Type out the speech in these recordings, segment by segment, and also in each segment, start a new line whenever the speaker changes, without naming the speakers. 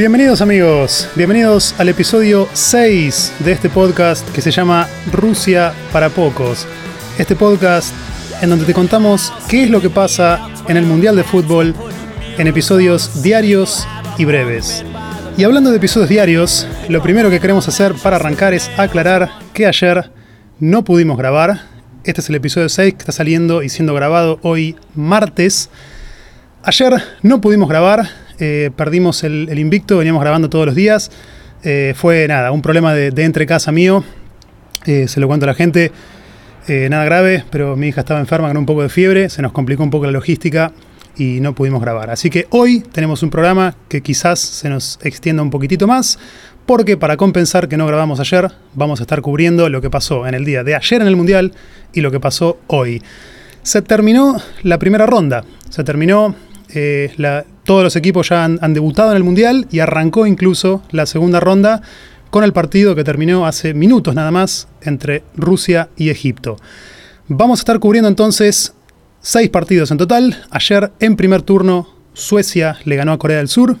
Bienvenidos amigos, bienvenidos al episodio 6 de este podcast que se llama Rusia para pocos. Este podcast en donde te contamos qué es lo que pasa en el Mundial de Fútbol en episodios diarios y breves. Y hablando de episodios diarios, lo primero que queremos hacer para arrancar es aclarar que ayer no pudimos grabar. Este es el episodio 6 que está saliendo y siendo grabado hoy martes. Ayer no pudimos grabar, eh, perdimos el, invicto, veníamos grabando todos los días. Eh, fue nada, un problema de, entre casa mío. Eh, se lo cuento a la gente. nada grave, pero mi hija estaba enferma con un poco de fiebre, se nos complicó un poco la logística y no pudimos grabar. Así que hoy tenemos un programa que quizás se nos extienda un poquitito más, porque para compensar que no grabamos ayer, vamos a estar cubriendo lo que pasó en el día de ayer en el Mundial y lo que pasó hoy. Se terminó la primera ronda, se terminó eh, todos los equipos ya han, debutado en el Mundial y arrancó incluso la segunda ronda con el partido que terminó hace minutos nada más entre Rusia y Egipto. Vamos a estar cubriendo entonces seis partidos en total. Ayer en primer turno Suecia le ganó a Corea del Sur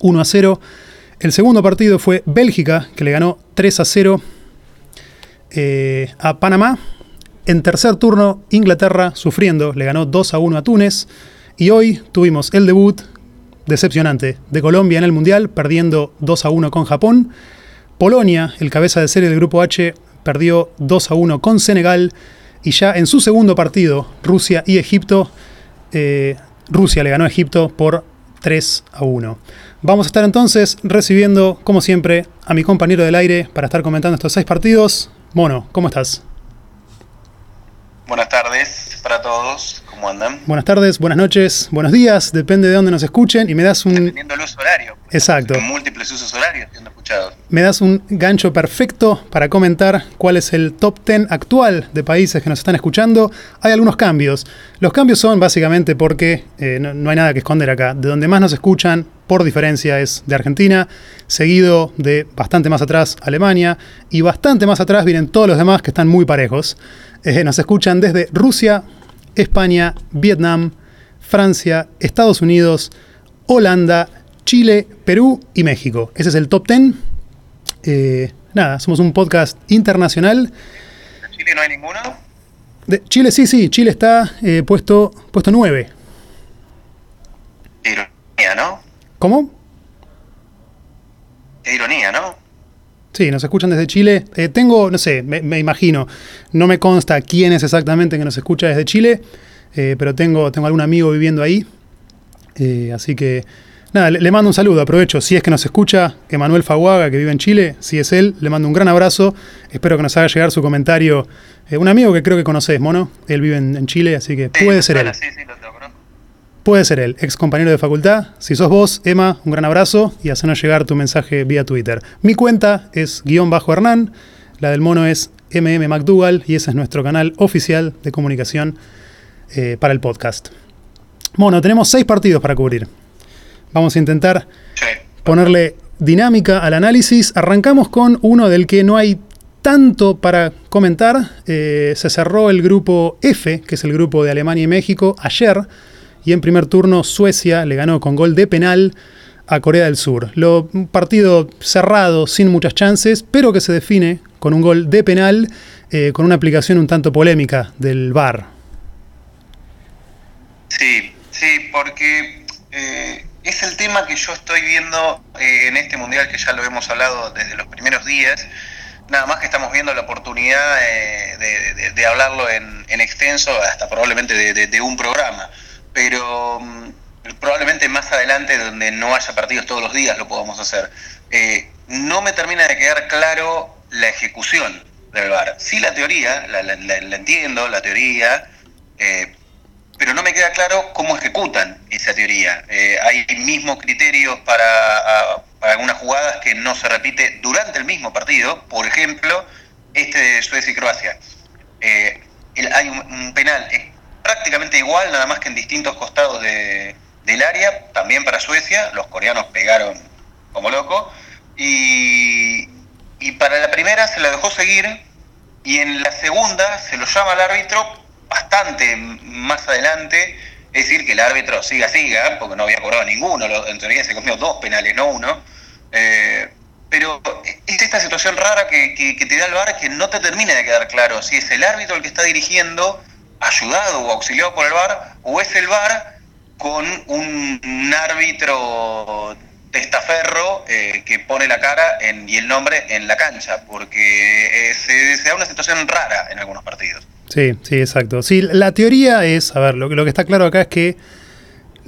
1 a 0. El segundo partido fue Bélgica que le ganó 3 a 0 eh, a Panamá. En tercer turno Inglaterra sufriendo le ganó 2 a 1 a Túnez. Y hoy tuvimos el debut decepcionante de Colombia en el Mundial, perdiendo 2 a 1 con Japón. Polonia, el cabeza de serie del Grupo H, perdió 2 a 1 con Senegal. Y ya en su segundo partido, Rusia y Egipto, eh, Rusia le ganó a Egipto por 3 a 1. Vamos a estar entonces recibiendo, como siempre, a mi compañero del aire para estar comentando estos seis partidos. Mono, ¿cómo estás?
Buenas tardes para todos. ¿Cómo andan?
Buenas tardes, buenas noches, buenos días, depende de dónde nos escuchen y me das un...
Dependiendo el uso horario.
Exacto.
múltiples usos horarios siendo escuchados.
Me das un gancho perfecto para comentar cuál es el top 10 actual de países que nos están escuchando. Hay algunos cambios. Los cambios son básicamente porque eh, no, hay nada que esconder acá. De donde más nos escuchan, por diferencia, es de Argentina, seguido de bastante más atrás Alemania y bastante más atrás vienen todos los demás que están muy parejos. Eh, nos escuchan desde Rusia, España, Vietnam, Francia, Estados Unidos, Holanda, Chile, Perú y México. Ese es el top 10. Eh, nada, somos un podcast internacional.
¿De Chile no hay ninguno?
De Chile sí, sí, Chile está eh, puesto, puesto 9.
Qué ironía, ¿no?
¿Cómo?
Qué ironía, ¿no?
Sí, nos escuchan desde Chile. Eh, tengo, no sé, me, imagino, no me consta quién es exactamente que nos escucha desde Chile, eh, pero tengo, tengo algún amigo viviendo ahí. Eh, así que, nada, le, mando un saludo, aprovecho. Si es que nos escucha Emanuel Faguaga, que vive en Chile, si es él, le mando un gran abrazo. Espero que nos haga llegar su comentario. un amigo que creo que conoces, Mono. Él vive en, Chile, así que puede ser él.
Sí, sí, lo
Puede ser él, ex compañero de facultad. Si sos vos, Emma, un gran abrazo y hacenos llegar tu mensaje vía Twitter. Mi cuenta es guion bajo Hernán, la del mono es MM McDougall y ese es nuestro canal oficial de comunicación eh, para el podcast. Mono, tenemos seis partidos para cubrir. Vamos a intentar ponerle dinámica al análisis. Arrancamos con uno del que no hay tanto para comentar. Eh, se cerró el grupo F, que es el grupo de Alemania y México, ayer y en primer turno Suecia le ganó con gol de penal a Corea del Sur. Lo, un partido cerrado, sin muchas chances, pero que se define con un gol de penal, eh, con una aplicación un tanto polémica del VAR.
Sí, sí, porque eh, es el tema que yo estoy viendo eh, en este mundial, que ya lo hemos hablado desde los primeros días. Nada más que estamos viendo la oportunidad de, hablarlo en, extenso, hasta probablemente de un programa pero mm, probablemente más adelante, donde no haya partidos todos los días, lo podamos hacer. Eh, no me termina de quedar claro la ejecución del VAR. Sí la teoría, la, entiendo, la teoría, eh, pero no me queda claro cómo ejecutan esa teoría. Eh, hay mismos criterios para, algunas jugadas que no se repite durante el mismo partido, por ejemplo, este de Suecia y Croacia. hay un penal prácticamente igual, nada más que en distintos costados de, del área, también para Suecia, los coreanos pegaron como loco, y, y para la primera se la dejó seguir, y en la segunda se lo llama al árbitro bastante más adelante, es decir que el árbitro siga, siga, porque no había cobrado ninguno, en teoría se comió dos penales, no uno. Eh, pero es esta situación rara que, te da el VAR que no te termina de quedar claro si es el árbitro el que está dirigiendo, ayudado o auxiliado por el VAR, o es el VAR con un, árbitro testaferro eh, que pone la cara y el nombre en la cancha, porque eh, se, da una situación rara en algunos partidos.
Sí, sí, exacto. Sí, la teoría es, a ver, lo, lo que está claro acá es que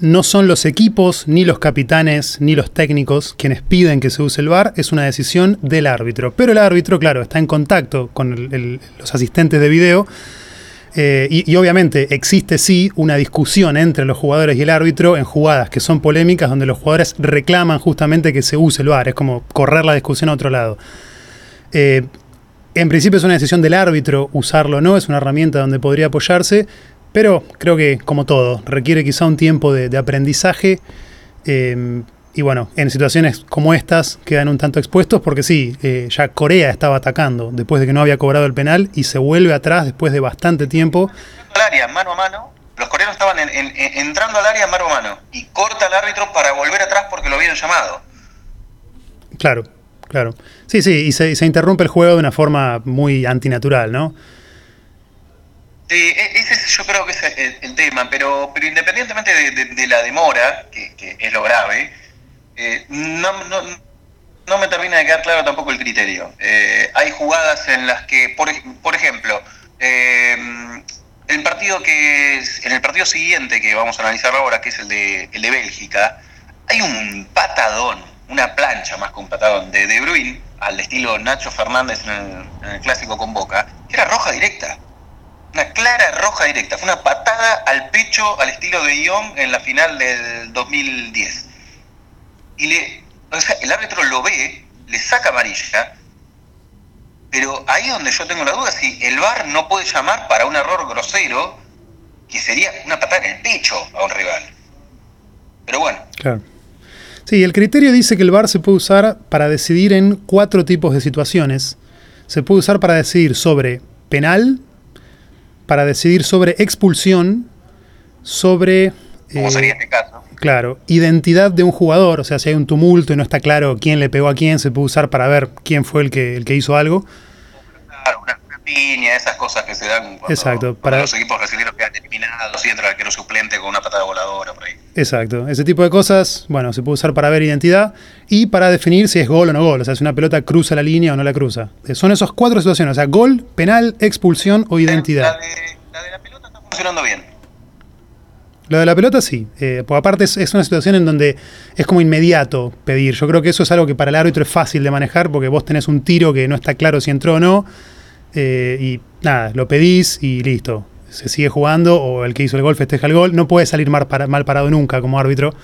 no son los equipos, ni los capitanes, ni los técnicos quienes piden que se use el VAR, es una decisión del árbitro. Pero el árbitro, claro, está en contacto con los asistentes de video eh, y, obviamente existe sí una discusión entre los jugadores y el árbitro en jugadas que son polémicas donde los jugadores reclaman justamente que se use el VAR, es como correr la discusión a otro lado. Eh, en principio es una decisión del árbitro usarlo o no, es una herramienta donde podría apoyarse, pero creo que, como todo, requiere quizá un tiempo de, aprendizaje. Em, y bueno, en situaciones como estas quedan un tanto expuestos porque sí, eh, ya Corea estaba atacando después de que no había cobrado el penal y se vuelve atrás después de bastante tiempo.
Al área, mano a mano, los coreanos estaban entrando al área mano a mano y corta el árbitro para volver atrás porque lo habían llamado.
Claro, claro. Sí, sí, y se, se interrumpe el juego de una forma muy antinatural, ¿no?
Sí, e, ese yo creo que es el, tema, pero, pero independientemente de, la demora, que, es lo grave, eh, no, no, me termina de quedar claro tampoco el criterio. Eh, hay jugadas en las que, por, por ejemplo, eh, el partido que en el partido siguiente que vamos a analizar ahora, que es el de, el de Bélgica, hay un patadón, una plancha más que un patadón de De Bruyne, al estilo Nacho Fernández en el, en el clásico con Boca, que era roja directa una clara roja directa, fue una patada al pecho al estilo de Ion en la final del 2010. Y le, o sea, el árbitro lo ve, le saca amarilla, pero ahí es donde yo tengo la duda, si el VAR no puede llamar para un error grosero, que sería una patada en el pecho a un rival. Pero bueno.
Claro. Sí, el criterio dice que el VAR se puede usar para decidir en cuatro tipos de situaciones. Se puede usar para decidir sobre penal, para decidir sobre expulsión, sobre...
¿Cómo sería este caso?
Claro, identidad de un jugador, o sea, si hay un tumulto y no está claro quién le pegó a quién, se puede usar para ver quién fue el que, el que hizo algo.
Claro, una, piña, esas cosas que se dan cuando,
Exacto,
para... los equipos brasileños quedan eliminados y entra el arquero suplente con una patada voladora por ahí.
Exacto, ese tipo de cosas, bueno, se puede usar para ver identidad y para definir si es gol o no gol, o sea, si una pelota cruza la línea o no la cruza. Eh, son esas cuatro situaciones, o sea, gol, penal, expulsión o identidad.
La de, la, pelota está funcionando bien.
Lo de la pelota sí, eh, porque aparte es, una situación en donde es como inmediato pedir. Yo creo que eso es algo que para el árbitro es fácil de manejar porque vos tenés un tiro que no está claro si entró o no eh, y nada, lo pedís y listo se sigue jugando o el que hizo el gol festeja el gol. No puede salir mal, parado nunca como árbitro.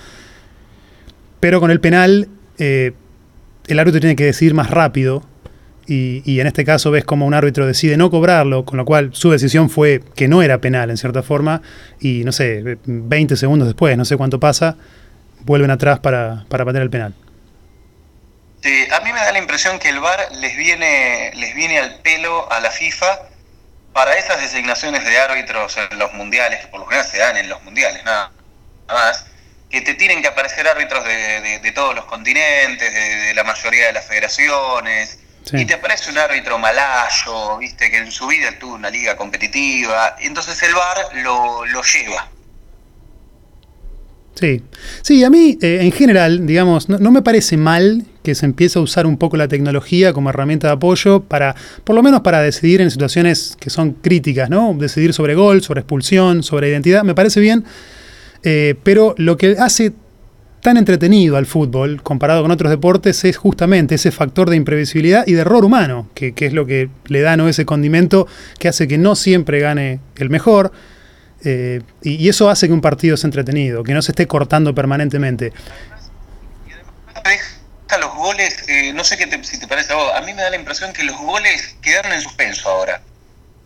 Pero con el penal, eh, el árbitro tiene que decidir más rápido. Y, en este caso ves como un árbitro decide no cobrarlo, con lo cual su decisión fue que no era penal en cierta forma. Y no sé, 20 segundos después, no sé cuánto pasa, vuelven atrás para, para patear el penal.
a mí me da la impresión que el VAR les viene, les viene al pelo a la FIFA para esas designaciones de árbitros en los mundiales, que por lo general se dan en los mundiales, nada, más, que te tienen que aparecer árbitros de, todos los continentes, de, la mayoría de las federaciones, y te aparece un árbitro malayo, viste, que en su vida tuvo una liga competitiva, y entonces el VAR lo, lo lleva.
Sí, sí, a mí eh, en general, digamos, no, me parece mal que se empiece a usar un poco la tecnología como herramienta de apoyo para, por lo menos para decidir en situaciones que son críticas, ¿no? Decidir sobre gol, sobre expulsión, sobre identidad, me parece bien, eh, pero lo que hace tan entretenido al fútbol comparado con otros deportes es justamente ese factor de imprevisibilidad y de error humano, que, es lo que le da ¿no? ese condimento que hace que no siempre gane el mejor eh, y, eso hace que un partido sea entretenido, que no se esté cortando permanentemente.
Y además, los goles, eh, no sé qué si te parece a vos, a mí me da la impresión que los goles quedaron en suspenso ahora.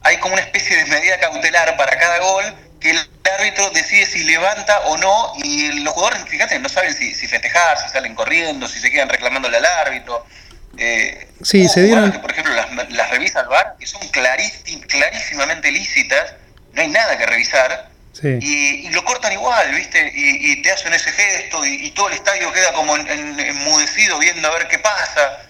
Hay como una especie de medida cautelar para cada gol que el árbitro decide si levanta o no y los jugadores, fíjate, no saben si, festejar, si salen corriendo, si se quedan reclamándole al árbitro.
Eh, sí, se dieron...
por ejemplo, las, las revisas al VAR, que son clarísimamente lícitas, no hay nada que revisar. Y, lo cortan igual, ¿viste? Y, te hacen ese gesto y, todo el estadio queda como enmudecido viendo a ver qué pasa.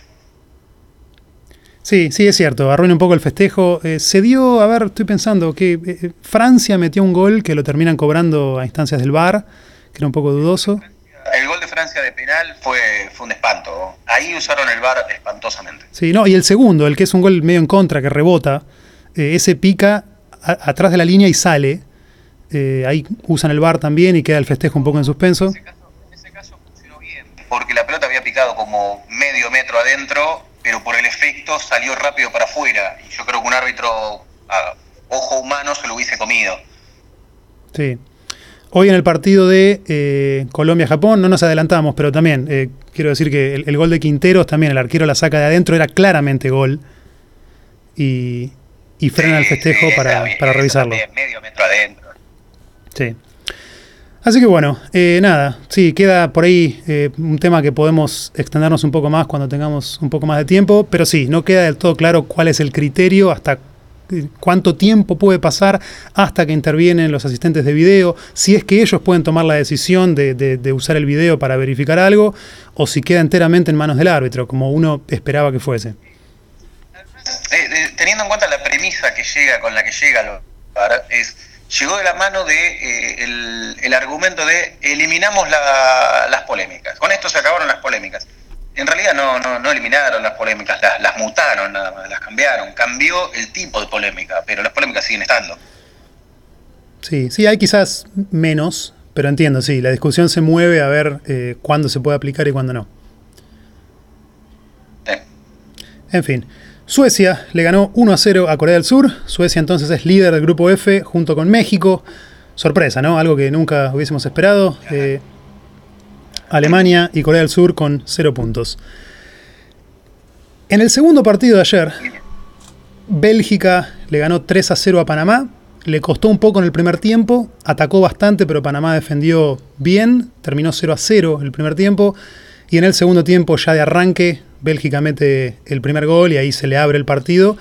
Sí, sí, es cierto, arruina un poco el festejo. Eh, se dio, a ver, estoy pensando que eh, Francia metió un gol que lo terminan cobrando a instancias del VAR, que era un poco dudoso.
El gol de Francia de penal fue, fue un espanto. Ahí usaron el VAR espantosamente.
Sí, no, y el segundo, el que es un gol medio en contra, que rebota, eh, ese pica atrás de la línea y sale. ahí usan el VAR también y queda el festejo un poco en suspenso. En ese, caso,
en ese caso funcionó bien, porque la pelota había picado como medio metro adentro pero por el efecto salió rápido para afuera. Y yo creo que un árbitro a ojo humano se lo hubiese comido.
Sí. Hoy en el partido de eh, Colombia-Japón no nos adelantamos, pero también eh, quiero decir que el, gol de Quinteros también, el arquero la saca de adentro, era claramente gol. Y, frena el festejo para, para revisarlo.
medio metro adentro.
Sí. Así que bueno, eh, nada, sí, queda por ahí eh, un tema que podemos extendernos un poco más cuando tengamos un poco más de tiempo, pero sí, no queda del todo claro cuál es el criterio, hasta eh, cuánto tiempo puede pasar hasta que intervienen los asistentes de video, si es que ellos pueden tomar la decisión de, usar el video para verificar algo, o si queda enteramente en manos del árbitro, como uno esperaba que fuese.
teniendo en cuenta la premisa que llega, con la que llega, es llegó de la mano de eh, el, argumento de eliminamos las polémicas. Con esto se acabaron las polémicas. En realidad no, no, no eliminaron las polémicas, las, las mutaron nada más, las cambiaron. Cambió el tipo de polémica, pero las polémicas siguen estando.
Sí, sí, hay quizás menos, pero entiendo, sí, la discusión se mueve a ver eh, cuándo se puede aplicar y cuándo no. En fin. Suecia le ganó 1 a 0 a Corea del Sur. Suecia entonces es líder del grupo F junto con México. Sorpresa, ¿no? Algo que nunca hubiésemos esperado. Eh, Alemania y Corea del Sur con 0 puntos. En el segundo partido de ayer, Bélgica le ganó 3 a 0 a Panamá. Le costó un poco en el primer tiempo, atacó bastante, pero Panamá defendió bien. Terminó 0 a 0 el primer tiempo. Y en el segundo tiempo, ya de arranque, Bélgica mete el primer gol y ahí se le abre el partido.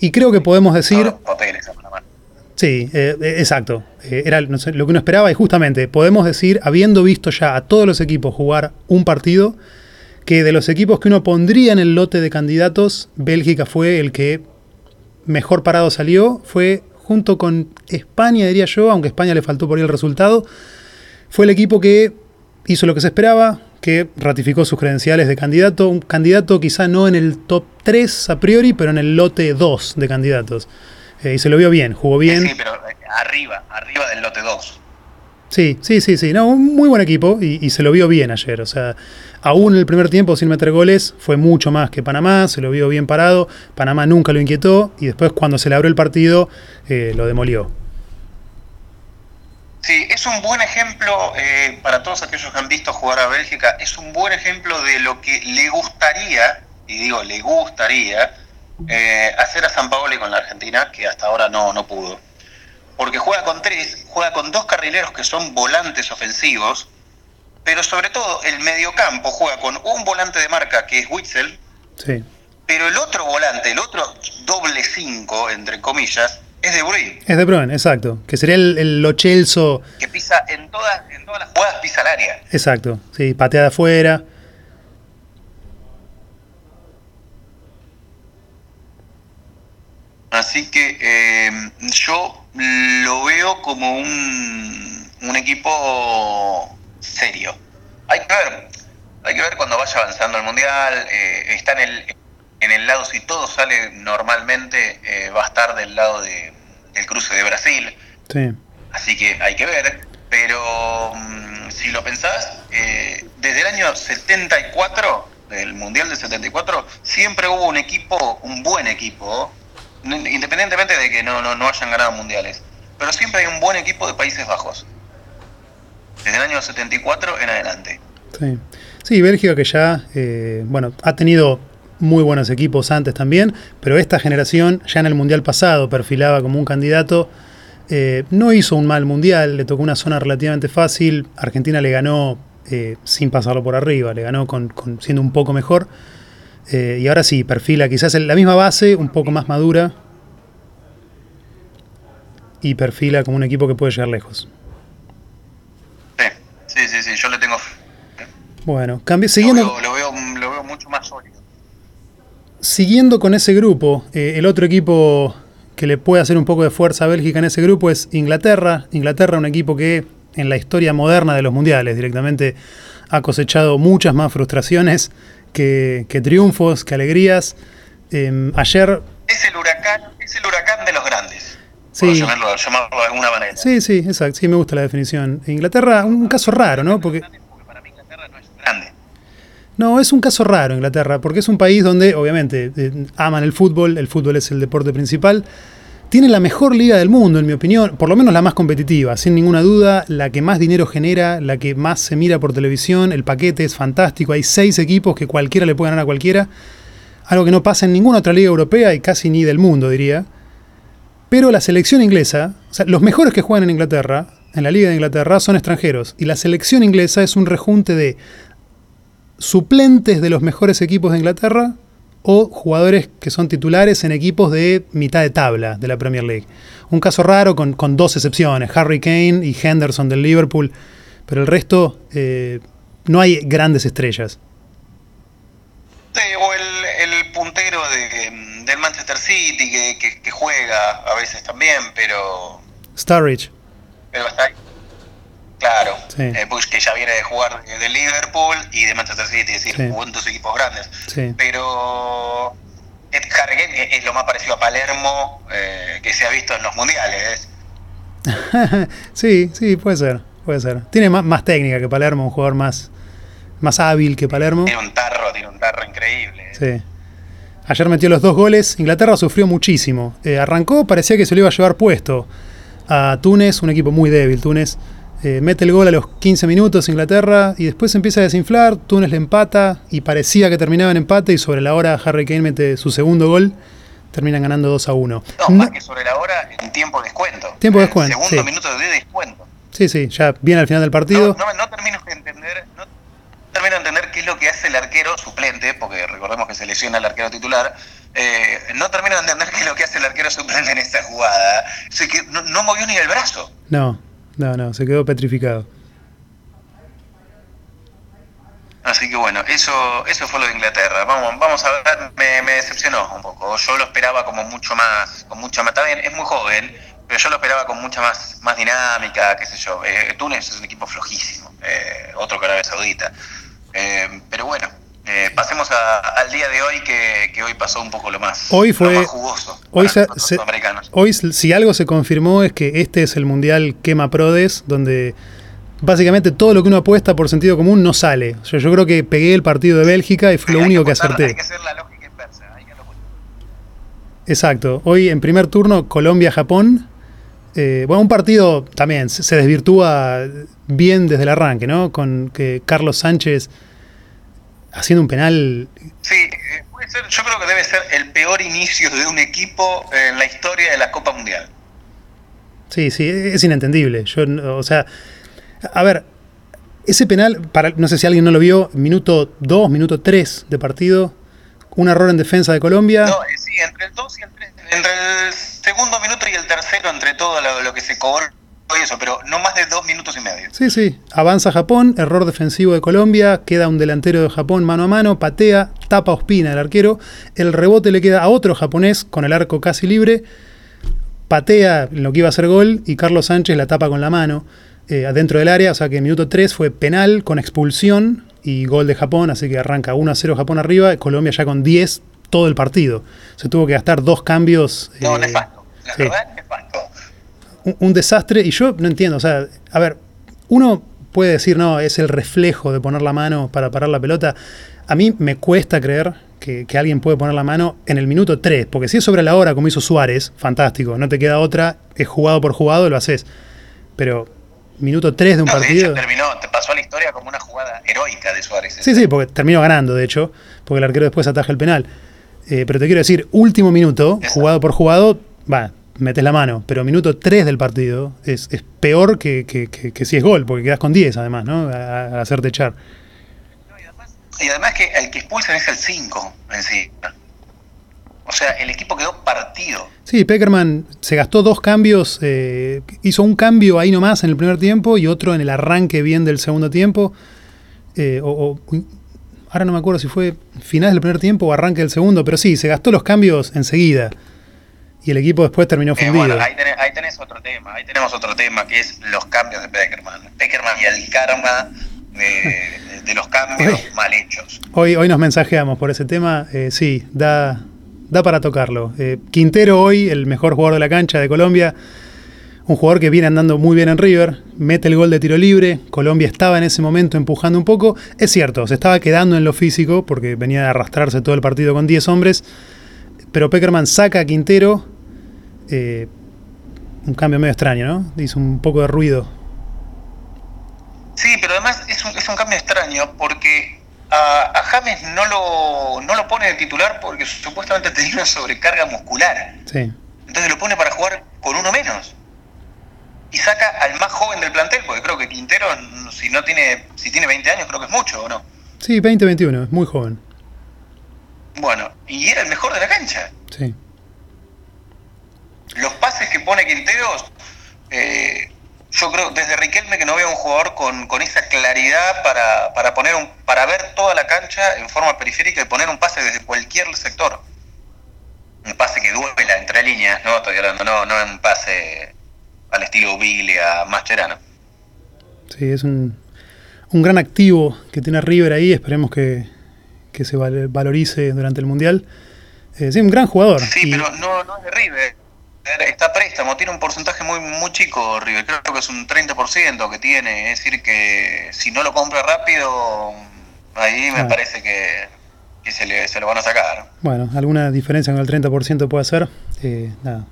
Y creo que podemos decir... Sí, eh, eh, exacto. Eh, era lo que uno esperaba y justamente podemos decir, habiendo visto ya a todos los equipos jugar un partido, que de los equipos que uno pondría en el lote de candidatos, Bélgica fue el que mejor parado salió, fue junto con España, diría yo, aunque a España le faltó por ahí el resultado, fue el equipo que hizo lo que se esperaba, que ratificó sus credenciales de candidato, un candidato quizá no en el top 3 a priori, pero en el lote 2 de candidatos. Eh, y se lo vio bien, jugó bien.
Sí, pero eh, arriba, arriba del lote 2.
Sí, sí, sí, sí, no, un muy buen equipo y, se lo vio bien ayer. O sea, aún en el primer tiempo sin meter goles fue mucho más que Panamá, se lo vio bien parado. Panamá nunca lo inquietó y después cuando se le abrió el partido eh, lo demolió.
Sí, es un buen ejemplo eh, para todos aquellos que han visto jugar a Bélgica, es un buen ejemplo de lo que le gustaría, y digo le gustaría, eh, hacer a San Paoli con la Argentina, que hasta ahora no, no pudo. Porque juega con tres, juega con dos carrileros que son volantes ofensivos, pero sobre todo el mediocampo juega con un volante de marca que es Witzel,
sí.
pero el otro volante, el otro doble cinco, entre comillas, es De Bruyne.
Es De Bruyne, exacto. Que sería el, el Lo
Que pisa en todas, en todas las jugadas, pisa al área.
Exacto, sí, patea de afuera.
Así que eh, yo lo veo como un, un equipo serio. Hay que ver, hay que ver cuando vaya avanzando el mundial. Eh, está en el, en el lado, si todo sale normalmente, eh, va a estar del lado de, del cruce de Brasil.
Sí.
Así que hay que ver. Pero mm, si lo pensás, eh, desde el año 74, del Mundial del 74, siempre hubo un equipo, un buen equipo, independientemente de que no, no, no hayan ganado mundiales. Pero siempre hay un buen equipo de Países Bajos. Desde el año 74 en adelante.
Sí, sí Bélgica que ya, eh, bueno, ha tenido muy buenos equipos antes también, pero esta generación ya en el Mundial pasado perfilaba como un candidato. Eh, no hizo un mal Mundial, le tocó una zona relativamente fácil, Argentina le ganó eh, sin pasarlo por arriba, le ganó con, siendo un poco mejor. Eh, y ahora sí, perfila quizás la misma base, un poco más madura. y perfila como un equipo que puede llegar lejos.
Sí, sí, sí, sí yo le tengo
bueno, siguiendo.
Lo veo, lo, veo, mucho más sólido.
Siguiendo con ese grupo, eh, el otro equipo que le puede hacer un poco de fuerza a Bélgica en ese grupo es Inglaterra. Inglaterra, un equipo que en la historia moderna de los mundiales directamente ha cosechado muchas más frustraciones que, triunfos, que alegrías. Em, ayer.
Es el huracán, es el huracán de los grandes. Sí. Llamarlo, llamarlo, de alguna manera.
Sí, sí, exacto. Sí, me gusta la definición. Inglaterra, un caso raro, ¿no? Porque no, es un caso raro Inglaterra, porque es un país donde, obviamente, eh, aman el fútbol, el fútbol es el deporte principal. Tiene la mejor liga del mundo, en mi opinión, por lo menos la más competitiva, sin ninguna duda, la que más dinero genera, la que más se mira por televisión, el paquete es fantástico, hay seis equipos que cualquiera le puede ganar a cualquiera, algo que no pasa en ninguna otra liga europea y casi ni del mundo, diría. Pero la selección inglesa, o sea, los mejores que juegan en Inglaterra, en la Liga de Inglaterra, son extranjeros, y la selección inglesa es un rejunte de suplentes de los mejores equipos de Inglaterra o jugadores que son titulares en equipos de mitad de tabla de la Premier League. Un caso raro con, dos excepciones, Harry Kane y Henderson del Liverpool, pero el resto eh, no hay grandes estrellas.
Sí, o el, puntero del Manchester City que, juega a veces también, pero...
Starridge.
Pero está ahí. Claro, eh, que ya viene de jugar de Liverpool y de Manchester City, es decir, jugó en dos equipos grandes. Pero Ed Harrigan es lo más parecido a Palermo eh, que se ha visto en los mundiales.
sí, sí, puede ser, puede ser. Tiene más, técnica que Palermo, un jugador más, más hábil que Palermo.
Tiene un tarro, tiene un tarro increíble.
Sí. Ayer metió los dos goles, Inglaterra sufrió muchísimo. Eh, arrancó, parecía que se lo iba a llevar puesto a Túnez, un equipo muy débil, Túnez. Eh, mete el gol a los 15 minutos Inglaterra y después empieza a desinflar, Túnez le empata y parecía que terminaba en empate y sobre la hora Harry Kane mete su segundo gol, terminan ganando 2 a 1.
No, más que sobre la hora en tiempo de descuento.
Tiempo de descuento.
Segundo minuto de descuento.
Sí, sí, ya viene al final del partido.
No, no, termino de entender, no termino de entender qué es lo que hace el arquero suplente, porque recordemos que se lesiona el arquero titular. Eh, no termino de entender qué es lo que hace el arquero suplente en esta jugada. O que no movió ni el brazo.
No, no, no, se quedó petrificado.
Así que bueno, eso eso fue lo de Inglaterra. Vamos vamos a ver, me, decepcionó un poco. Yo lo esperaba como mucho más, con mucha más. También es muy joven, pero yo lo esperaba con mucha más más dinámica, qué sé yo. Eh, Túnez es un equipo flojísimo, eh, otro que Arabia Saudita. Eh, pero bueno, eh, pasemos al día de hoy, que, hoy pasó un poco lo más,
hoy fue,
jugoso.
Hoy, hoy, si algo se confirmó, es que este es el Mundial Quema Prodes, donde básicamente todo lo que uno apuesta por sentido común no sale. Yo, yo creo que pegué el partido de Bélgica y fue lo único que, acerté.
Hay que hacer la lógica inversa.
Exacto. Hoy en primer turno Colombia-Japón. Eh, bueno, un partido también se desvirtúa bien desde el arranque, ¿no? Con que Carlos Sánchez haciendo un penal.
Sí, eh, puede ser, yo creo que debe ser el peor inicio de un equipo en la historia de la Copa Mundial.
Sí, sí, es inentendible. Yo, o sea, a ver, ese penal, para, no sé si alguien no lo vio, minuto 2, minuto 3 de partido, un error en defensa de Colombia.
No, eh, sí, entre el 2 y el 3, entre el segundo minuto y el tercero, entre todo lo, lo que se cobró eso, pero no más de dos minutos y medio.
Sí, sí. Avanza Japón, error defensivo de Colombia, queda un delantero de Japón mano a mano, patea, tapa Ospina el arquero, el rebote le queda a otro japonés con el arco casi libre, patea lo que iba a ser gol y Carlos Sánchez la tapa con la mano eh, adentro del área, o sea que en minuto 3 fue penal con expulsión y gol de Japón, así que arranca 1 a 0 Japón arriba, Colombia ya con 10 todo el partido. Se tuvo que gastar dos cambios.
No, eh, nefasto. La verdad,
un, desastre y yo no entiendo, o sea, a ver, uno puede decir, no, es el reflejo de poner la mano para parar la pelota. A mí me cuesta creer que, alguien puede poner la mano en el minuto 3, porque si es sobre la hora, como hizo Suárez, fantástico, no te queda otra, es jugado por jugado, lo haces. Pero minuto 3 de un partido.
terminó, te pasó a la historia como una jugada heroica de Suárez.
Sí, sí, porque terminó ganando, de hecho, porque el arquero después ataja el penal. Eh, pero te quiero decir, último minuto, jugado por jugado, va, metes la mano, pero minuto 3 del partido es, peor que, si es gol, porque quedas con 10 además, ¿no? A, hacerte echar.
y, además, que el que expulsan es el 5 en sí. O sea, el equipo quedó partido.
Sí, Peckerman se gastó dos cambios, eh, hizo un cambio ahí nomás en el primer tiempo y otro en el arranque bien del segundo tiempo. Eh, o, ahora no me acuerdo si fue final del primer tiempo o arranque del segundo, pero sí, se gastó los cambios enseguida. Y el equipo después terminó fundido.
bueno, ahí tenés, otro tema, ahí tenemos otro tema que es los cambios de Peckerman. Peckerman y el karma de, los cambios mal hechos.
Hoy, hoy nos mensajeamos por ese tema, eh, sí, da, da para tocarlo. Eh, Quintero hoy, el mejor jugador de la cancha de Colombia, un jugador que viene andando muy bien en River, mete el gol de tiro libre, Colombia estaba en ese momento empujando un poco, es cierto, se estaba quedando en lo físico porque venía de arrastrarse todo el partido con 10 hombres, pero Peckerman saca a Quintero, eh, un cambio medio extraño, ¿no? Hizo un poco de ruido.
Sí, pero además es un, es un cambio extraño porque a, James no lo, no lo pone de titular porque supuestamente tenía una sobrecarga muscular.
Sí.
Entonces lo pone para jugar con uno menos. Y saca al más joven del plantel, porque creo que Quintero, si no tiene, si tiene 20 años, creo que es mucho, ¿o no?
Sí, 20, 21, es muy joven.
Bueno, y era el mejor de la cancha.
Sí.
Los pases que pone Quintero, eh, yo creo desde Riquelme que no veo un jugador con, con esa claridad para, para, poner un, para ver toda la cancha en forma periférica y poner un pase desde cualquier sector. Un pase que duela entre líneas, no estoy hablando, no, no un pase al estilo Biglia, Mascherano.
Sí, es un, un gran activo que tiene River ahí, esperemos que, que se valorice durante el Mundial. Eh, sí, un gran jugador.
Sí, pero no, no es de River está préstamo, tiene un porcentaje muy muy chico River, creo que es un 30% que tiene, es decir que si no lo compra rápido, ahí me parece que, se, le, se, lo van a sacar.
Bueno, alguna diferencia con el 30% puede ser, eh, nada.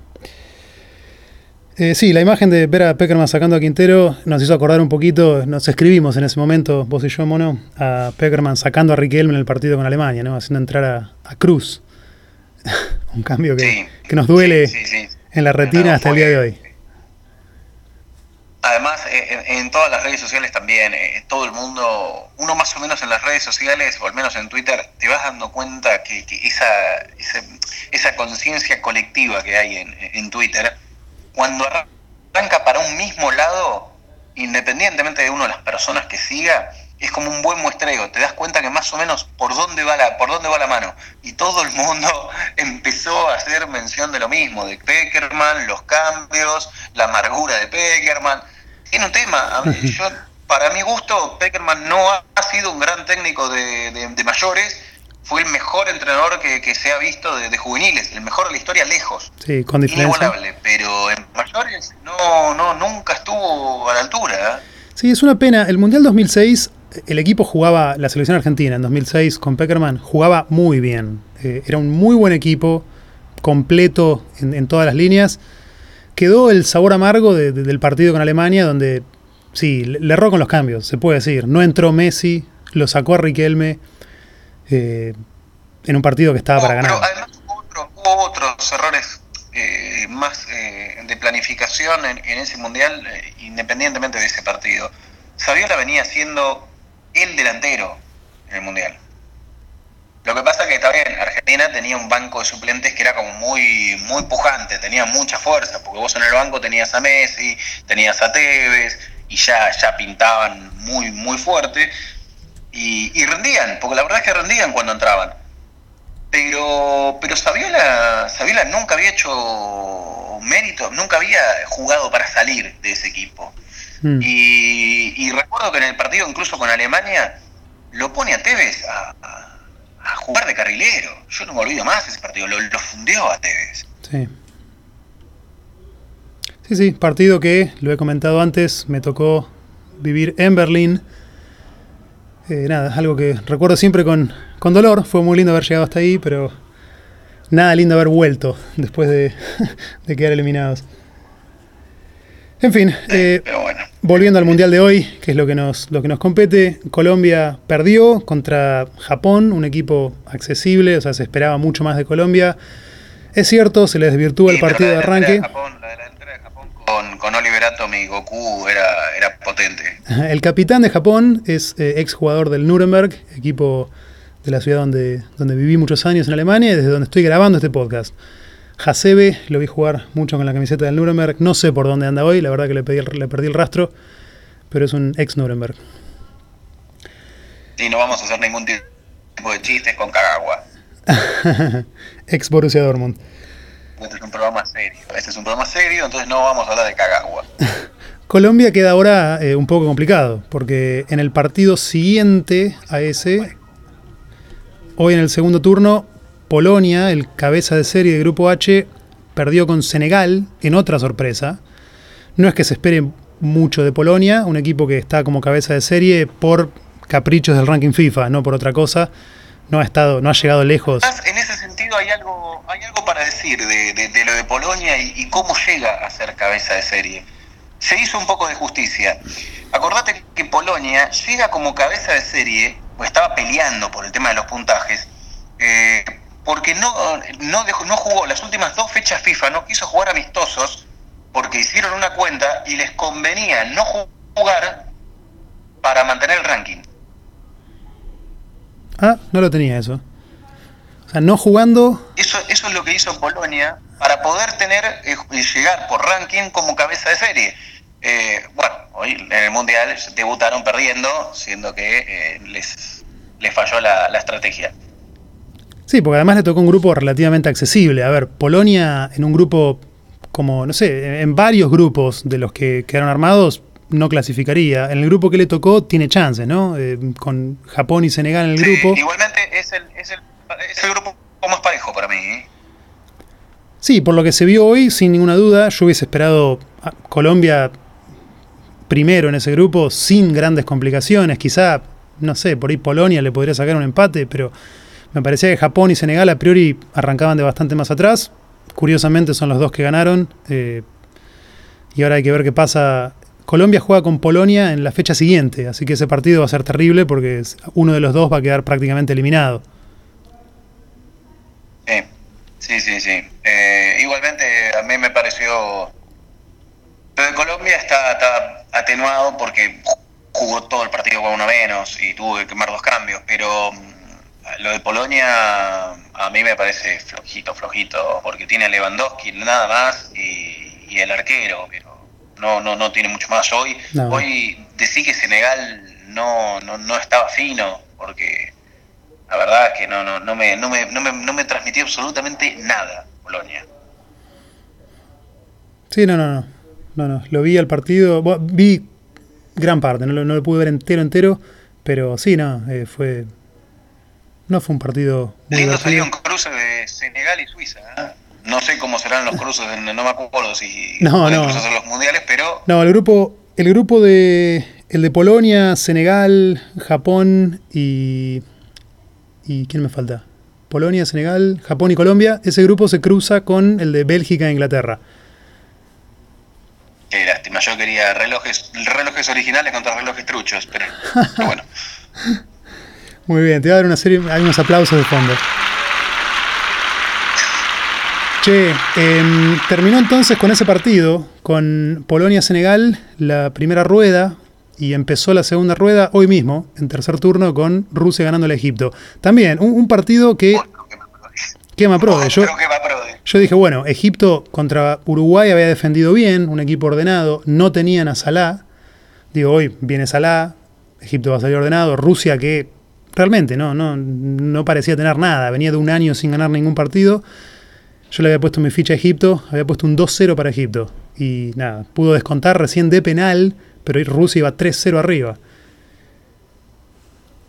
Eh, sí, la imagen de ver a Peckerman sacando a Quintero nos hizo acordar un poquito, nos escribimos en ese momento, vos y yo, Mono, a Peckerman sacando a Riquelme en el partido con Alemania, ¿no? haciendo entrar a, Cruz. un cambio que, que nos duele. Sí, sí, en la retina hasta el día de hoy.
Además, eh, en, todas las redes sociales también, eh, todo el mundo, uno más o menos en las redes sociales, o al menos en Twitter, te vas dando cuenta que, esa, esa, conciencia colectiva que hay en, en Twitter, cuando arranca para un mismo lado, independientemente de uno de las personas que siga, es como un buen muestreo, te das cuenta que más o menos por dónde va la, por dónde va la mano. Y todo el mundo empezó a hacer mención de lo mismo, de Peckerman, los cambios, la amargura de Peckerman. Tiene un tema, yo, para mi gusto, Peckerman no ha, sido un gran técnico de, mayores, fue el mejor entrenador que, se ha visto de, juveniles, el mejor de la historia lejos.
Sí, con diferencia.
pero en mayores no, no, nunca estuvo a la altura. ¿eh?
Sí, es una pena. El Mundial 2006 el equipo jugaba, la selección argentina en 2006 con Peckerman, jugaba muy bien. Eh, era un muy buen equipo, completo en, todas las líneas. Quedó el sabor amargo del partido con Alemania, donde sí, le, erró con los cambios, se puede decir. No entró Messi, lo sacó a Riquelme eh, en un partido que estaba para ganar.
Pero además hubo, otros errores eh, más de planificación en, en ese mundial, independientemente de ese partido. Saviola venía siendo el delantero en el Mundial. Lo que pasa es que también Argentina tenía un banco de suplentes que era como muy, muy pujante, tenía mucha fuerza, porque vos en el banco tenías a Messi, tenías a Tevez, y ya, ya pintaban muy, muy fuerte, y, rendían, porque la verdad es que rendían cuando entraban. Pero, pero Saviola, Saviola nunca había hecho mérito, nunca había jugado para salir de ese equipo. Mm. Y, recuerdo que en el partido, incluso con Alemania, lo pone a Tevez a, jugar de carrilero. Yo no me olvido más ese partido, lo, fundió a Tevez.
Sí. Sí, sí, partido que, lo he comentado antes, me tocó vivir en Berlín. Eh, nada, algo que recuerdo siempre con, con dolor. Fue muy lindo haber llegado hasta ahí, pero nada lindo haber vuelto después de, de quedar eliminados. En fin, eh, volviendo al Mundial de hoy, que es lo que, nos, lo que nos compete, Colombia perdió contra Japón, un equipo accesible, o sea, se esperaba mucho más de Colombia. Es cierto, se les desvirtúa el partido de arranque.
Japón, la delantera de Japón con, con Oliver Atom y Goku era, era potente.
El capitán de Japón es eh, ex jugador del Nuremberg, equipo de la ciudad donde, donde viví muchos años en Alemania y desde donde estoy grabando este podcast. Hasebe, lo vi jugar mucho con la camiseta del Nuremberg. No sé por dónde anda hoy, la verdad que le, le perdí el rastro, pero es un ex Nuremberg.
Y no vamos a hacer ningún tipo de chistes con Kagawa.
ex Borussia Dortmund.
Este es un programa serio. Este es un programa serio, entonces no vamos a hablar de Kagawa.
Colombia queda ahora eh, un poco complicado, porque en el partido siguiente a ese, hoy en el segundo turno, Polonia, el cabeza de serie de Grupo H, perdió con Senegal en otra sorpresa. No es que se espere mucho de Polonia, un equipo que está como cabeza de serie por caprichos del ranking FIFA, no por otra cosa. No ha estado, no ha llegado lejos.
En ese hay algo, hay algo para decir de, lo de Polonia y, cómo llega a ser cabeza de serie. Se hizo un poco de justicia. Acordate que Polonia llega como cabeza de serie, o estaba peleando por el tema de los puntajes, eh, porque no, no, dejó, no jugó las últimas dos fechas FIFA, no quiso jugar amistosos, porque hicieron una cuenta y les convenía no jugar para mantener el ranking.
Ah, no lo tenía eso. O sea, no jugando.
Eso, eso es lo que hizo Polonia para poder tener eh, llegar por ranking como cabeza de serie. Eh, bueno, hoy en el Mundial debutaron perdiendo, siendo que eh, les, les falló la, la estrategia.
Sí, porque además le tocó un grupo relativamente accesible. A ver, Polonia en un grupo como, no sé, en varios grupos de los que quedaron armados, no clasificaría. En el grupo que le tocó tiene chance, ¿no? Eh, con Japón y Senegal en el grupo.
Igualmente es el, es, el, es el grupo más parejo para mí. ¿eh?
Sí, por lo que se vio hoy, sin ninguna duda, yo hubiese esperado a Colombia primero en ese grupo, sin grandes complicaciones. Quizá, no sé, por ahí Polonia le podría sacar un empate, pero me parecía que Japón y Senegal a priori arrancaban de bastante más atrás. Curiosamente son los dos que ganaron. Eh, y ahora hay que ver qué pasa. Colombia juega con Polonia en la fecha siguiente, así que ese partido va a ser terrible porque uno de los dos va a quedar prácticamente eliminado.
Sí, sí, sí. Eh, igualmente a mí me pareció... Lo de Colombia está, está atenuado porque jugó todo el partido con uno menos y tuvo que quemar dos cambios, pero lo de Polonia a mí me parece flojito, flojito, porque tiene a Lewandowski nada más y, el arquero, pero no, no, no tiene mucho más. Hoy, hoy decí que Senegal no, no, no estaba fino, porque la verdad es que no, no, no, me, no, me, no, me, no me transmitió absolutamente nada Polonia.
Sí, no, no, no. No, no. Lo vi al partido, vi gran parte, no lo, no lo pude ver entero, entero, pero sí, no, eh, fue no fue un partido
muy Lindo sería un cruce de Senegal y Suiza. ¿eh? No sé cómo serán los cruces, no me acuerdo si
no, no.
cruces en los mundiales, pero...
No, el grupo, el grupo de... El de Polonia, Senegal, Japón y... ¿Y quién me falta? Polonia, Senegal, Japón y Colombia. Ese grupo se cruza con el de Bélgica e Inglaterra.
Qué lástima, yo quería relojes, relojes originales contra relojes truchos, pero bueno.
Muy bien, te voy a dar una serie, hay unos aplausos de fondo. Che, em, terminó entonces con ese partido, con Polonia-Senegal, la primera rueda, y empezó la segunda rueda hoy mismo, en tercer turno, con Rusia ganando a Egipto. También, un, partido que... Quema prode. Yo, yo dije, bueno, Egipto contra Uruguay había defendido bien, un equipo ordenado, no tenían a Salah. Digo, hoy viene Salah, Egipto va a salir ordenado, Rusia que Realmente, no, no, no parecía tener nada. Venía de un año sin ganar ningún partido. Yo le había puesto mi ficha a Egipto, había puesto un 2-0 para Egipto. Y nada, pudo descontar recién de penal, pero Rusia iba 3-0 arriba.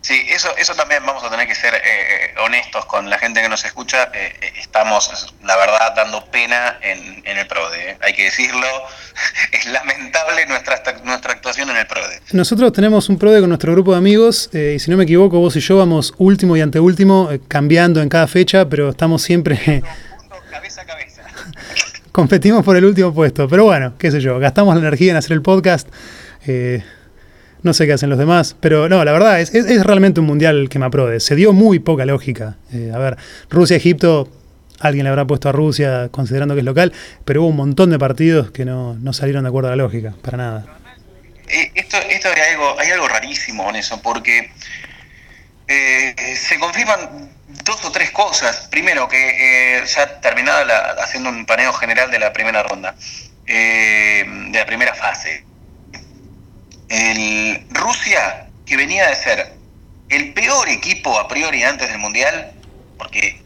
Sí, eso, eso también vamos a tener que ser eh, eh, honestos con la gente que nos escucha. Eh, estamos, la verdad, dando pena en, el PRODE. Hay que decirlo. Es lamentable nuestra, nuestra actuación en el PRODE.
Nosotros tenemos un PRODE con nuestro grupo de amigos. y si no me equivoco, vos y yo vamos último y anteúltimo, cambiando en cada fecha, pero estamos siempre. cabeza a cabeza. Competimos por el último puesto. Pero bueno, qué sé yo, gastamos la energía en hacer el podcast. No sé qué hacen los demás, pero no, la verdad es, es, realmente un mundial que me aprode. Se dio muy poca lógica. Eh, a ver, Rusia-Egipto, alguien le habrá puesto a Rusia considerando que es local, pero hubo un montón de partidos que no, salieron de acuerdo a la lógica, para nada.
Eh, esto, esto hay, algo, hay algo rarísimo en eso, porque se confirman dos o tres cosas. Primero, que ya terminada haciendo un paneo general de la primera ronda, de la primera fase. El Rusia, que venía de ser el peor equipo a priori antes del Mundial, porque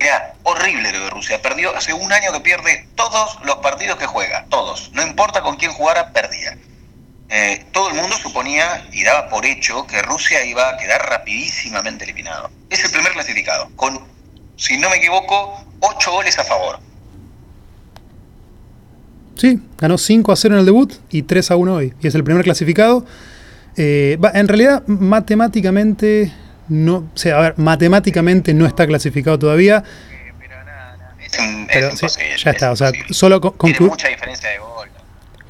era horrible lo de Rusia. Perdió hace un año que pierde todos los partidos que juega, todos. No importa con quién jugara, perdía. Eh, todo el mundo suponía y daba por hecho que Rusia iba a quedar rapidísimamente eliminado. Es el primer clasificado, con, si no me equivoco, ocho goles a favor.
Sí, ganó 5 a 0 en el debut y 3 a 1 hoy. Y es el primer clasificado. Eh, en realidad, matemáticamente, no, o sea, a ver, matemáticamente no está clasificado todavía. Pero, ya está, o sea, solo con, que, mucha diferencia de gol.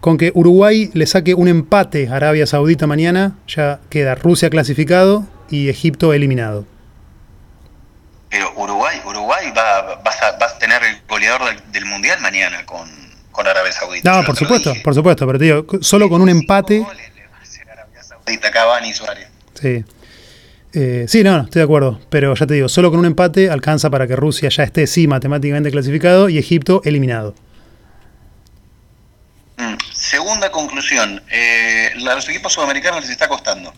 Con que Uruguay le saque un empate a Arabia Saudita mañana, ya queda Rusia clasificado y Egipto eliminado.
Pero Uruguay, Uruguay va, vas, a, vas a tener el goleador del, mundial mañana con, con Arabia Saudita.
No, por supuesto, por supuesto, pero te digo, solo con un empate. Sí. Eh, sí, no, estoy de acuerdo. Pero ya te digo, solo con un empate alcanza para que Rusia ya esté, sí, matemáticamente clasificado y Egipto eliminado.
Mm, segunda conclusión, eh, a los equipos sudamericanos les está costando.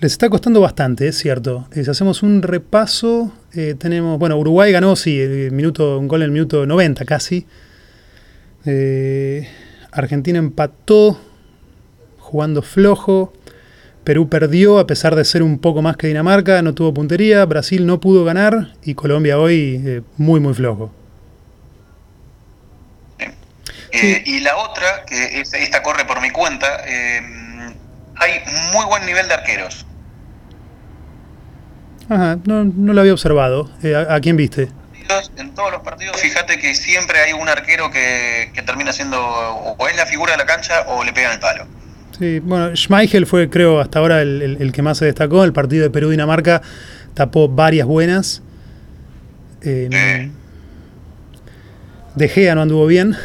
Les está costando bastante, es cierto. Eh, si hacemos un repaso, tenemos, bueno, Uruguay ganó, sí, el minuto, un gol en el minuto 90 casi. Argentina empató jugando flojo. Perú perdió a pesar de ser un poco más que Dinamarca, no tuvo puntería, Brasil no pudo ganar y Colombia hoy eh, muy muy flojo.
Eh, y la otra, que esta corre por mi cuenta, eh, hay muy buen nivel de arqueros.
Ajá, no, lo había observado. ¿a, quién viste?
En todos los partidos, fíjate que siempre hay un arquero que, que termina siendo o es la figura de la cancha o le pegan el palo.
Sí, bueno, Schmeichel fue, creo, hasta ahora el, que más se destacó. El partido de Perú-Dinamarca tapó varias buenas. Eh, de Gea no anduvo bien.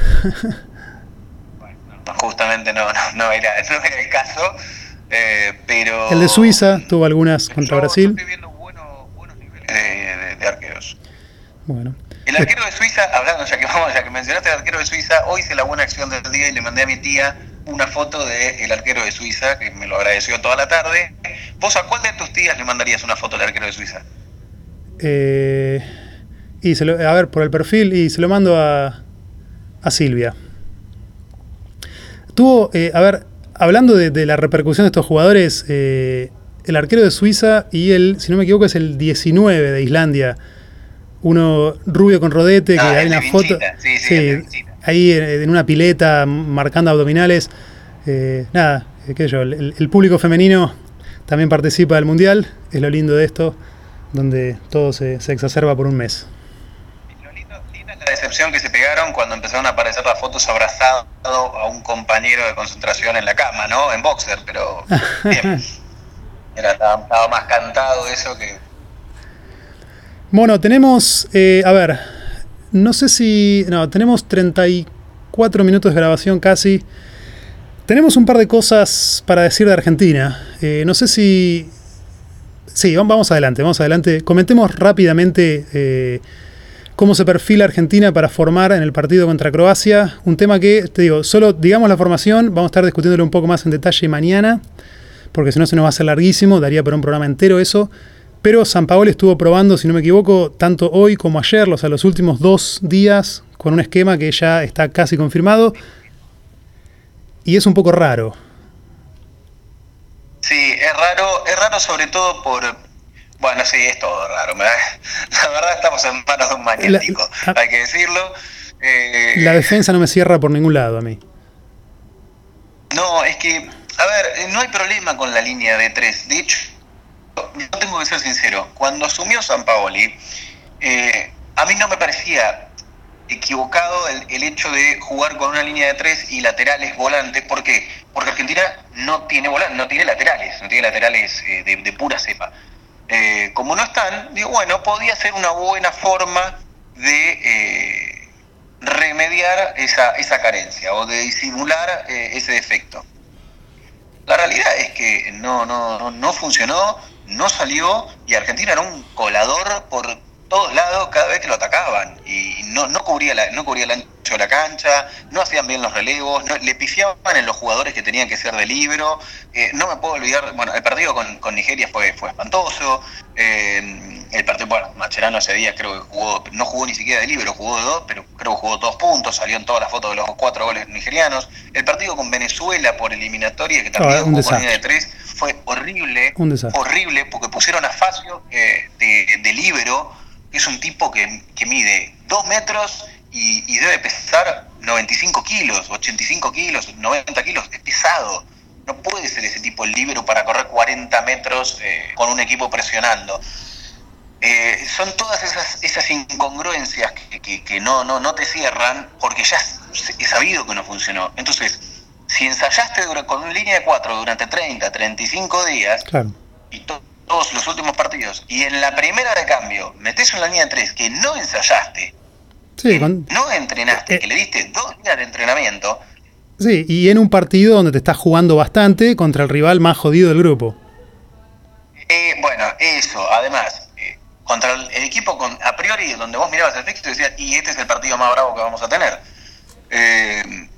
bueno, justamente no, no, era, el caso. Eh, pero
el de Suiza tuvo algunas contra Brasil.
estoy viendo buenos, buenos niveles de, arqueros. Bueno. El arquero de Suiza, hablando ya que vamos, ya que mencionaste el arquero de Suiza, hoy hice la buena acción del día y le mandé a mi tía una foto del arquero de Suiza, que me lo agradeció toda la tarde. ¿Vos a cuál de tus tías le mandarías una foto del arquero de Suiza?
Eh, y se lo, a ver, por el perfil, y se lo mando a, a Silvia. Tuvo, eh, a ver, hablando de, la repercusión de estos jugadores, eh, el arquero de Suiza y el, si no me equivoco, es el 19 de Islandia. Uno rubio con rodete, que ah, hay una foto. Sí, sí, ahí en una pileta marcando abdominales. Eh, nada, eh, qué yo, el, público femenino también participa del mundial, es lo lindo de esto, donde todo se, exacerba por un mes.
Lo lindo, linda es la decepción que se pegaron cuando empezaron a aparecer las fotos abrazado a un compañero de concentración en la cama, ¿no? En boxer, pero bien. Era, estaba, más cantado eso que...
Bueno, tenemos, eh, a ver, no sé si. No, tenemos 34 minutos de grabación casi. Tenemos un par de cosas para decir de Argentina. Eh, no sé si. Sí, vamos adelante, vamos adelante. Comentemos rápidamente eh, cómo se perfila Argentina para formar en el partido contra Croacia. Un tema que, te digo, solo digamos la formación, vamos a estar discutiéndolo un poco más en detalle mañana, porque si no se nos va a hacer larguísimo, daría para un programa entero eso. Pero San Paolo estuvo probando, si no me equivoco, tanto hoy como ayer, o sea, los últimos dos días, con un esquema que ya está casi confirmado. Y es un poco raro.
Sí, es raro, es raro sobre todo por... Bueno, sí, es todo raro. La verdad estamos en manos de un magnético, hay que decirlo.
Eh, la defensa no me cierra por ningún lado a mí.
No, es que, a ver, no hay problema con la línea de tres. De hecho, yo tengo que ser sincero, cuando asumió San Paoli, eh, a mí no me parecía equivocado el, hecho de jugar con una línea de tres y laterales volantes. ¿Por qué? Porque Argentina no tiene volantes, no tiene laterales, no tiene laterales eh, de, pura cepa. Eh, como no están, digo, bueno, podía ser una buena forma de remediar esa, esa carencia o de disimular ese defecto. La realidad es que no, no, no funcionó no salió y Argentina era un colador por todos lados cada vez que lo atacaban y no, no cubría la, no cubría el ancho de la cancha, no hacían bien los relevos, no, le pifiaban en los jugadores que tenían que ser de libro. Eh, no me puedo olvidar, bueno, el partido con, con Nigeria fue, fue espantoso. Eh, el partido, bueno, Macherano ese día creo que jugó, no jugó ni siquiera de libro, jugó de dos, pero creo que jugó dos puntos, salió en todas las fotos de los cuatro goles nigerianos. El partido con Venezuela por eliminatoria, que también
Ah,
jugó por línea de tres, fue horrible,
Un
horrible, porque pusieron a Facio eh, de, de libero, que es un tipo que, que mide dos metros y, y debe pesar 95 kilos, 85 kilos, 90 kilos, es pesado. No puede ser ese tipo el libero para correr 40 metros eh, con un equipo presionando. Eh, son todas esas, esas incongruencias que, que- que no, no, no te cierran porque ya es- he sabido que no funcionó. Entonces, si ensayaste con una línea de 4 durante 30, 35 días
Claro.
y to- todos los últimos partidos, y en la primera de cambio metes una línea de 3 que no ensayaste,
Sí,
que
con-
no entrenaste,
eh,
que le diste dos días de entrenamiento,
sí, y en un partido donde te estás jugando bastante contra el rival más jodido del grupo.
Eh, bueno, eso, además, eh, contra el, equipo con, a priori donde vos mirabas el fixture y decías, y este es el partido más bravo que vamos a tener. Eh,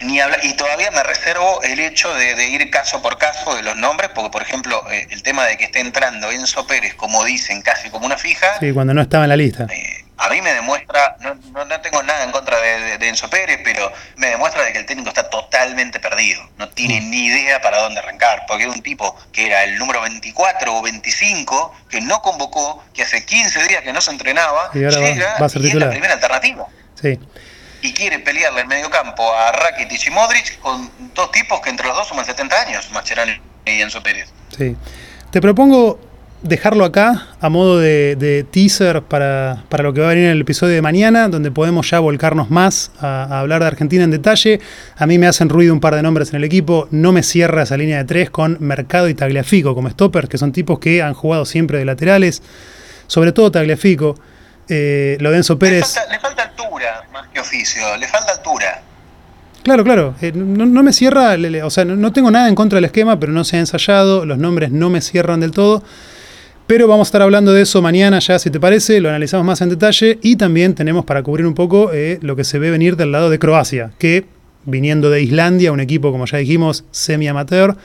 ni habla- y todavía me reservo el hecho de, de ir caso por caso de los nombres, porque por ejemplo, eh, el tema de que esté entrando Enzo Pérez, como dicen, casi como una fija,
Sí, cuando no estaba en la lista.
eh, a mí me demuestra, no, no, no tengo nada en contra de, de- de Enzo Pérez, pero me demuestra de que el técnico está totalmente perdido. No tiene
Mm.
ni idea para dónde arrancar, porque era un tipo que era el número 24 o 25, que no convocó, que hace 15 días que no se entrenaba,
Y ahora va-
llega
va a ser
y es la primera alternativa.
Sí.
Y quiere pelearle en medio campo a Rakitic y Modric con dos tipos que entre los dos suman 70 años, Mascherano y Enzo Pérez.
Sí. Te propongo dejarlo acá a modo de, teaser para, para lo que va a venir en el episodio de mañana, donde podemos ya volcarnos más a, a hablar de Argentina en detalle. A mí me hacen ruido un par de nombres en el equipo. No me cierra esa línea de tres con Mercado y Tagliafico como stoppers, que son tipos que han jugado siempre de laterales. Sobre todo Tagliafico. Eh, lo de Enzo
Le
Pérez.
falta, le falta altura más que oficio, le falta altura.
Claro, claro. eh, no, no me cierra, le- le- o sea, no, no tengo nada en contra del esquema, pero no se ha ensayado, los nombres no me cierran del todo. Pero vamos a estar hablando de eso mañana ya, si te parece, lo analizamos más en detalle y también tenemos para cubrir un poco eh, lo que se ve venir del lado de Croacia, que viniendo de Islandia, un equipo, como ya dijimos, semi-amateur,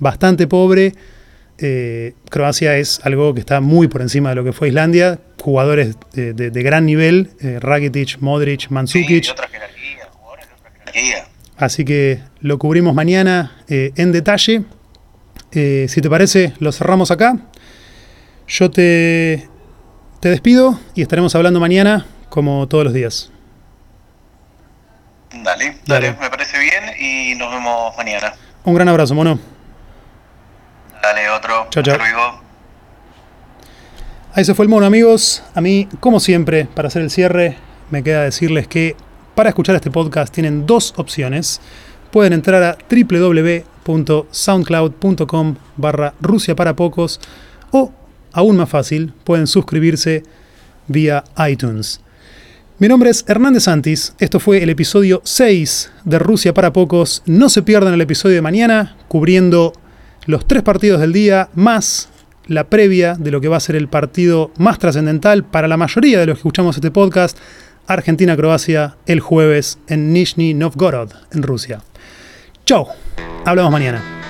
bastante pobre. Eh, Croacia es algo que está muy por encima de lo que fue Islandia, jugadores de, de- de gran nivel, eh, Rakitic, Modric, Mandzukic.
de otra jerarquía, jugadores de otra jerarquía.
Así que lo cubrimos mañana eh, en detalle. Eh, si te parece, lo cerramos acá. Yo te, te despido y estaremos hablando mañana como todos los días.
Dale,
Dale.
dale, me parece bien y nos vemos mañana.
Un gran abrazo, mono.
Dale, otro.
Chao, chao. Ahí se fue el mono, amigos. A mí, como siempre, para hacer el cierre, me queda decirles que para escuchar este podcast tienen dos opciones. Pueden entrar a www.soundcloud.com barra Rusia para pocos o, aún más fácil, pueden suscribirse vía iTunes. Mi nombre es Hernández Santis, esto fue el episodio 6 de Rusia para pocos. No se pierdan el episodio de mañana, cubriendo los tres partidos del día, más la previa de lo que va a ser el partido más trascendental para la mayoría de los que escuchamos este podcast, Argentina-Croacia, el jueves en Nizhny Novgorod, en Rusia. Chau, hablamos mañana.